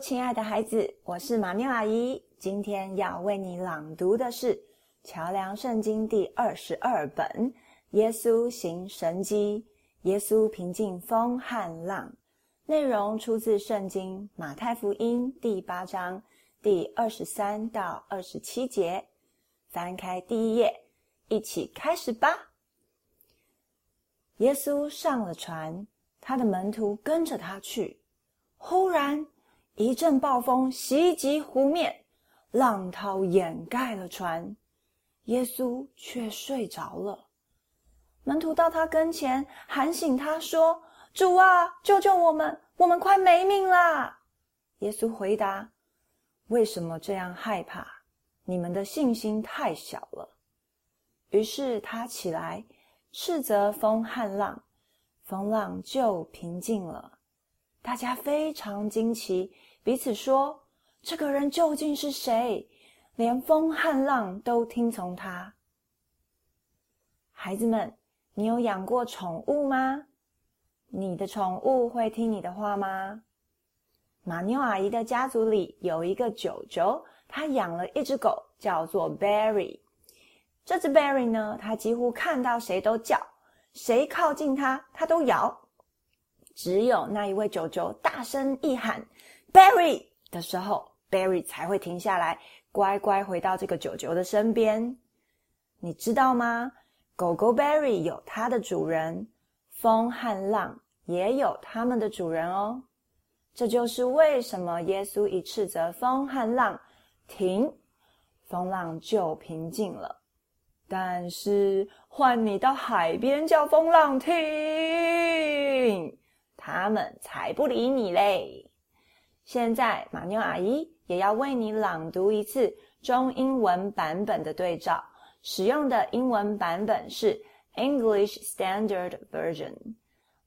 亲爱的孩子，我是马妞阿姨。今天要为你朗读的是《桥梁圣经》第二十二本《耶稣行神迹》，耶稣平静风和浪。内容出自圣经马太福音第八章第二十三到二十七节。翻开第一页，一起开始吧。耶稣上了船，他的门徒跟着他去。忽然，一阵暴风袭击湖面，浪涛掩盖了船，耶稣却睡着了。门徒到他跟前喊醒他说：“主啊，救救我们，我们快没命啦！”耶稣回答：“为什么这样害怕？你们的信心太小了。”于是他起来，斥责风和浪，风浪就平静了。大家非常惊奇，彼此说：“这个人究竟是谁？连风和浪都听从他。”孩子们，你有养过宠物吗？你的宠物会听你的话吗？马妞阿姨的家族里有一个九九，他养了一只狗，叫做 Berry。这只 Berry 呢，它几乎看到谁都叫，谁靠近它，它都咬。只有那一位九九大声一喊 “Barry” 的时候，Barry 才会停下来，乖乖回到这个九九的身边。你知道吗？狗狗 Barry 有它的主人，风和浪也有他们的主人哦。这就是为什么耶稣一斥责风和浪，停，风浪就平静了。但是换你到海边叫风浪停。他们才不理你嘞！现在马妞阿姨也要为你朗读一次中英文版本的对照，使用的英文版本是 English Standard Version。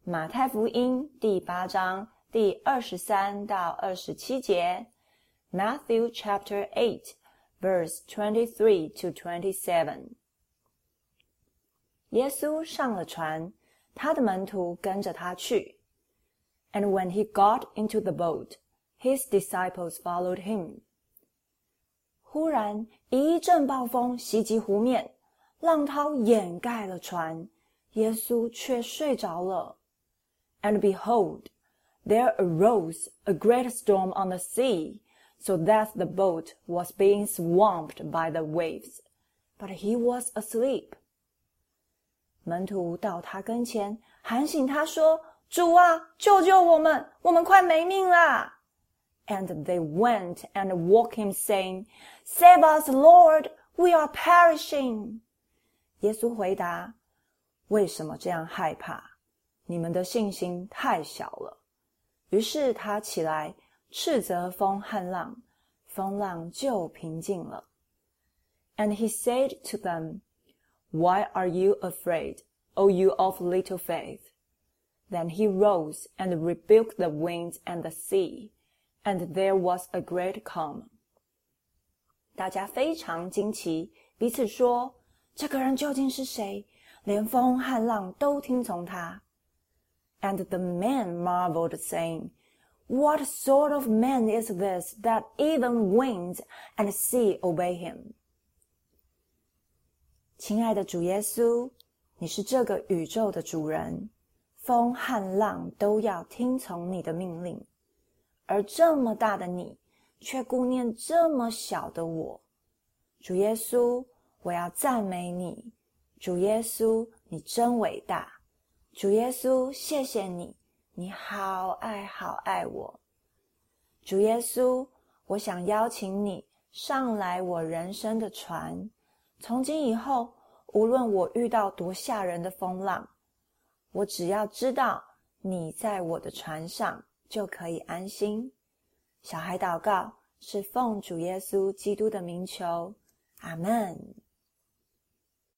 马太福音第八章第二十三到二十七节，Matthew Chapter Eight, Verse Twenty-three to Twenty-seven。耶稣上了船，他的门徒跟着他去。And when he got into the boat, his disciples followed him. 忽然一阵暴风袭击湖面，浪涛掩盖了船，耶稣却睡着了。And behold, there arose a great storm on the sea, so that the boat was being swamped by the waves. But he was asleep. 门徒到他跟前，喊醒他说。 主啊，救救我们！我们快没命啦！And they went and woke him, saying, "Save us, Lord! We are perishing." 耶稣回答：“为什么这样害怕？你们的信心太小了。”于是他起来，斥责风和浪，风浪就平静了。And he said to them, "Why are you afraid, O you of little faith?" Then he rose and rebuked the winds and the sea, and there was a great calm. 大家非常惊奇，彼此说：“这个人究竟是谁？连风和浪都听从他。” And the men marveled, saying, "What sort of man is this that even winds and sea obey him?" 亲爱的主耶稣，你是这个宇宙的主人。 风和浪都要听从你的命令，而这么大的你，却顾念这么小的我。主耶稣，我要赞美你。主耶稣，你真伟大。主耶稣，谢谢你，你好爱好爱我。主耶稣，我想邀请你上来我人生的船。从今以后，无论我遇到多吓人的风浪。我只要知道你在我的船上，就可以安心。小孩祷告是奉主耶稣基督的名求，阿门。